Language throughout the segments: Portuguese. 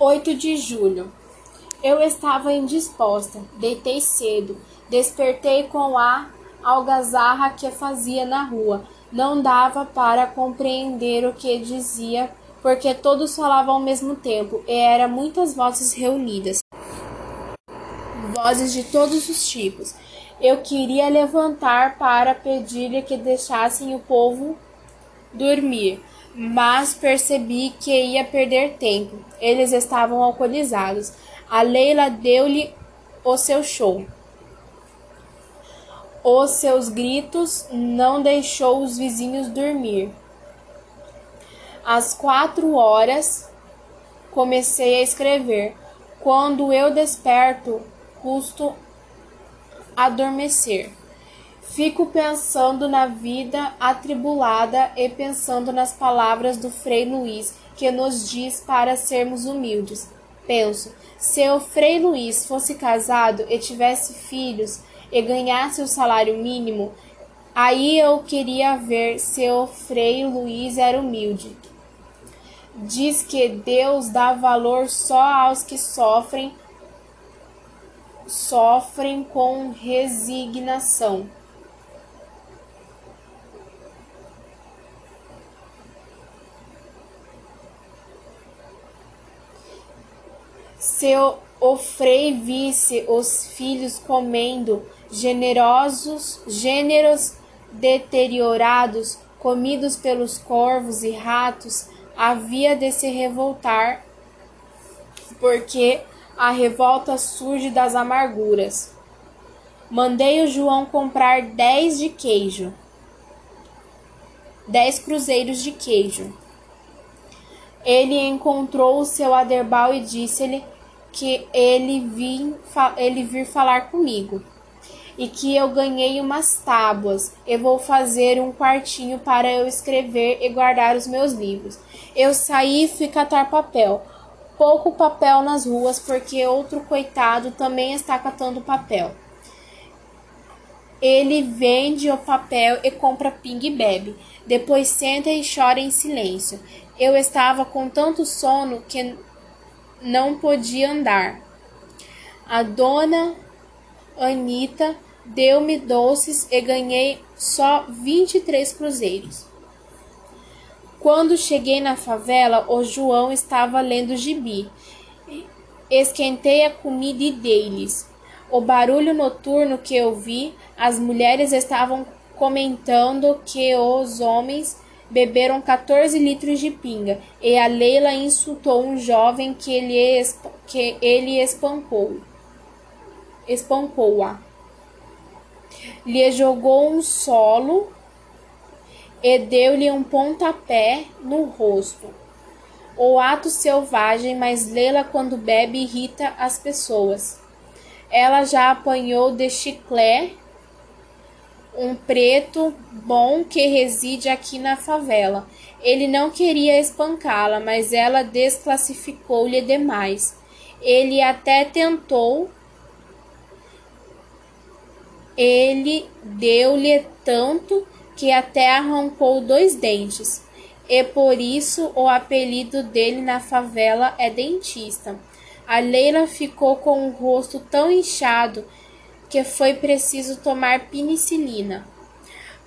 8 de julho. Eu estava indisposta, deitei cedo, despertei com a algazarra que fazia na rua. Não dava para compreender o que dizia, porque todos falavam ao mesmo tempo, e eram muitas vozes reunidas. Vozes de todos os tipos. Eu queria levantar para pedir-lhe que deixassem o povo dormir, mas percebi que ia perder tempo. Eles estavam alcoolizados. A Leila deu-lhe o seu show. Os seus gritos não deixou os vizinhos dormir. Às quatro horas comecei a escrever. Quando eu desperto, custo adormecer. Fico pensando na vida atribulada e pensando nas palavras do Frei Luiz, que nos diz para sermos humildes. Penso, se o Frei Luiz fosse casado e tivesse filhos e ganhasse o salário mínimo, aí eu queria ver se o Frei Luiz era humilde. Diz que Deus dá valor só aos que sofrem sofrem com resignação. Se o frei visse os filhos comendo, generosos, gêneros deteriorados, comidos pelos corvos e ratos, havia de se revoltar, porque a revolta surge das amarguras. Mandei o João comprar dez de queijo, dez cruzeiros de queijo. Ele encontrou o seu Aderbal e disse-lhe que ele, vim, ele vir falar comigo e que eu ganhei umas tábuas e vou fazer um quartinho para eu escrever e guardar os meus livros. Eu saí e fui catar papel pouco papel nas ruas porque outro coitado também está catando papel. Ele vende o papel e compra ping e bebe. Depois senta e chora em silêncio. Eu estava com tanto sono que não podia andar. A dona Anita deu-me doces e ganhei só 23 cruzeiros. Quando cheguei na favela, o João estava lendo gibi. Esquentei a comida e dei-lhes. O barulho noturno que eu vi, as mulheres estavam comentando que os homens beberam 14 litros de pinga e a Leila insultou um jovem que ele, que ele espancou. Espancou-a. Lhe jogou um solo e deu-lhe um pontapé no rosto. O ato selvagem, mas Lela, quando bebe, irrita as pessoas. Ela já apanhou de chiclé um preto bom que reside aqui na favela. Ele não queria espancá-la, mas ela desclassificou-lhe demais. Ele até tentou. Ele deu-lhe tanto que até arrancou dois dentes, e por isso o apelido dele na favela é dentista. A Leila ficou com o rosto tão inchado que foi preciso tomar penicilina.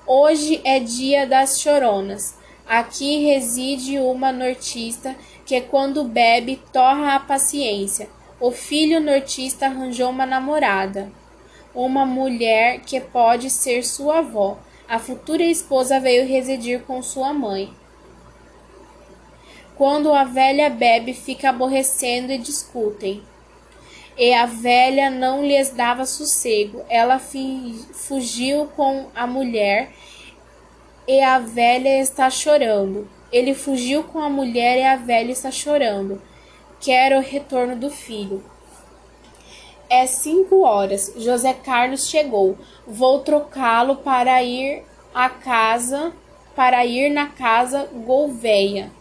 Hoje é dia das choronas. Aqui reside uma nortista que, quando bebe, torra a paciência. O filho nortista arranjou uma namorada, uma mulher que pode ser sua avó. A futura esposa veio residir com sua mãe. Quando a velha bebe, fica aborrecendo e discutem. E a velha não lhes dava sossego. Ela fugiu com a mulher e a velha está chorando. Ele fugiu com a mulher e a velha está chorando. Quer o retorno do filho. É cinco horas. José Carlos chegou. Vou trocá-lo para ir à casa, para ir na casa Gouveia.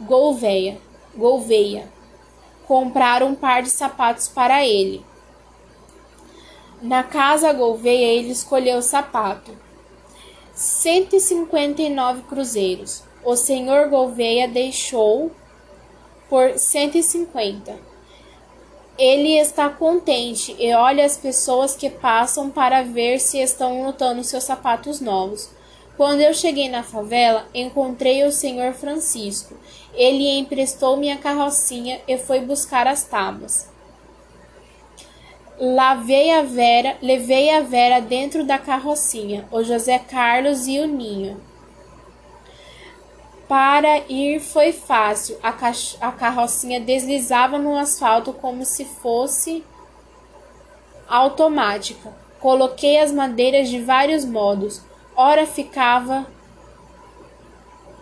Gouveia, Gouveia. Comprar um par de sapatos para ele. Na casa Gouveia ele escolheu o sapato. 159 cruzeiros. O senhor Gouveia deixou por 150. Ele está contente e olha as pessoas que passam para ver se estão notando seus sapatos novos. Quando eu cheguei na favela, encontrei o senhor Francisco. Ele emprestou minha carrocinha e foi buscar as tábuas. Lavei a Vera, levei a Vera dentro da carrocinha, o José Carlos e o Ninho. Para ir foi fácil, a, a carrocinha deslizava no asfalto como se fosse automática. Coloquei as madeiras de vários modos. Ora ficava,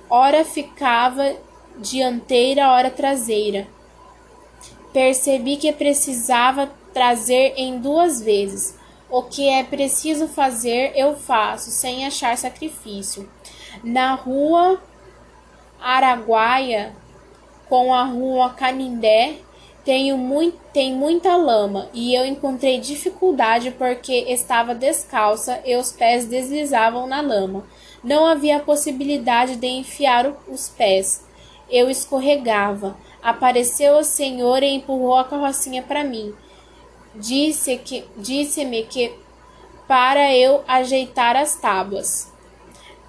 ora ficava dianteira, ora traseira. Percebi que precisava trazer em duas vezes. O que é preciso fazer, eu faço, sem achar sacrifício. Na rua Araguaia com a rua Canindé tenho muito, tem muita lama e eu encontrei dificuldade porque estava descalça e os pés deslizavam na lama. Não havia possibilidade de enfiar os pés. Eu escorregava. Apareceu o senhor e empurrou a carrocinha para mim. Disse que disse-me que para eu ajeitar as tábuas.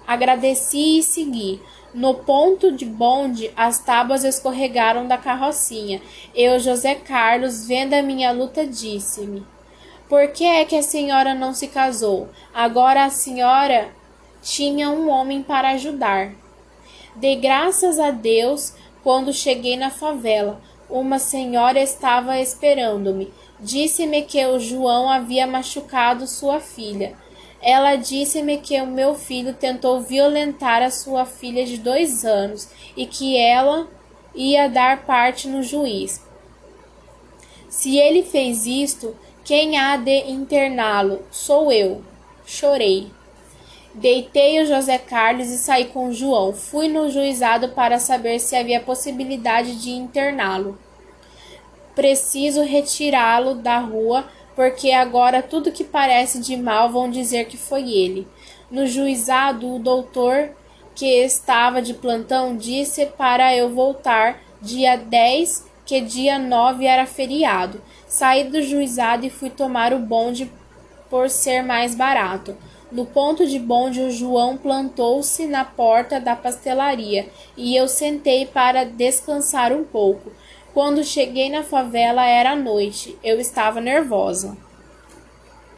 Agradeci e segui. No ponto de bonde, as tábuas escorregaram da carrocinha. Eu, José Carlos, vendo a minha luta, disse-me: Por que é que a senhora não se casou? Agora a senhora tinha um homem para ajudar. Dei graças a Deus quando cheguei na favela. Uma senhora estava esperando-me. Disse-me que o João havia machucado sua filha. Ela disse-me que o meu filho tentou violentar a sua filha de dois anos e que ela ia dar parte no juiz. Se ele fez isto, quem há de interná-lo? Sou eu. Chorei. Deitei o José Carlos e saí com o João. Fui no juizado para saber se havia possibilidade de interná-lo. Preciso retirá-lo da rua porque agora tudo que parece de mal vão dizer que foi ele. No juizado, o doutor que estava de plantão disse para eu voltar dia 10, que dia 9 era feriado. Saí do juizado e fui tomar o bonde por ser mais barato. No ponto de bonde, o João plantou-se na porta da pastelaria e eu sentei para descansar um pouco. Quando cheguei na favela era noite. Eu estava nervosa.